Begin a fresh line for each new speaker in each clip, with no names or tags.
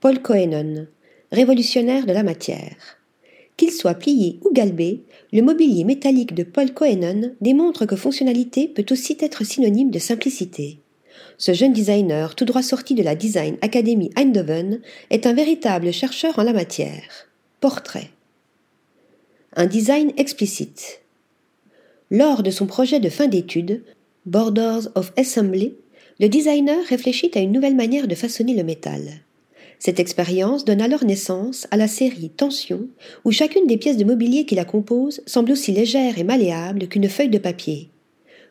Paul Cohenon, révolutionnaire de la matière. Qu'il soit plié ou galbé, le mobilier métallique de Paul Cohenon démontre que fonctionnalité peut aussi être synonyme de simplicité. Ce jeune designer, tout droit sorti de la Design Academy Eindhoven, est un véritable chercheur en la matière. Portrait. Un design explicite. Lors de son projet de fin d'études, Borders of Assembly, le designer réfléchit à une nouvelle manière de façonner le métal. Cette expérience donne alors naissance à la série Tension, où chacune des pièces de mobilier qui la composent semble aussi légère et malléable qu'une feuille de papier.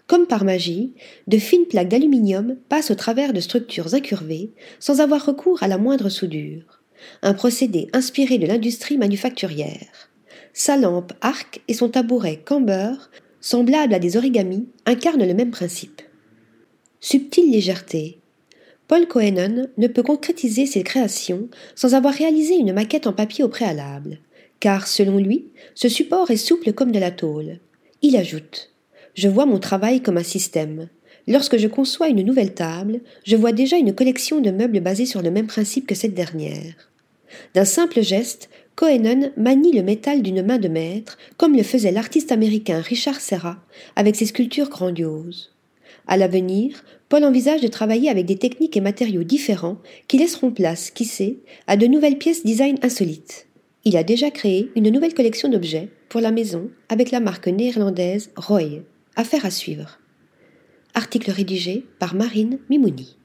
Comme par magie, de fines plaques d'aluminium passent au travers de structures incurvées sans avoir recours à la moindre soudure. Un procédé inspiré de l'industrie manufacturière. Sa lampe arc et son tabouret camber, semblables à des origamis, incarnent le même principe. Subtile légèreté. Paul Cohenon ne peut concrétiser ses créations sans avoir réalisé une maquette en papier au préalable, car, selon lui, ce support est souple comme de la tôle. Il ajoute je vois mon travail comme un système. Lorsque je conçois une nouvelle table, je vois déjà une collection de meubles basés sur le même principe que cette dernière. D'un simple geste, Cohenon manie le métal d'une main de maître, comme le faisait l'artiste américain Richard Serra avec ses sculptures grandioses. À l'avenir, Paul envisage de travailler avec des techniques et matériaux différents qui laisseront place, qui sait, à de nouvelles pièces design insolites. Il a déjà créé une nouvelle collection d'objets pour la maison avec la marque néerlandaise Roy. Affaire à suivre. Article rédigé par Marine Mimouni.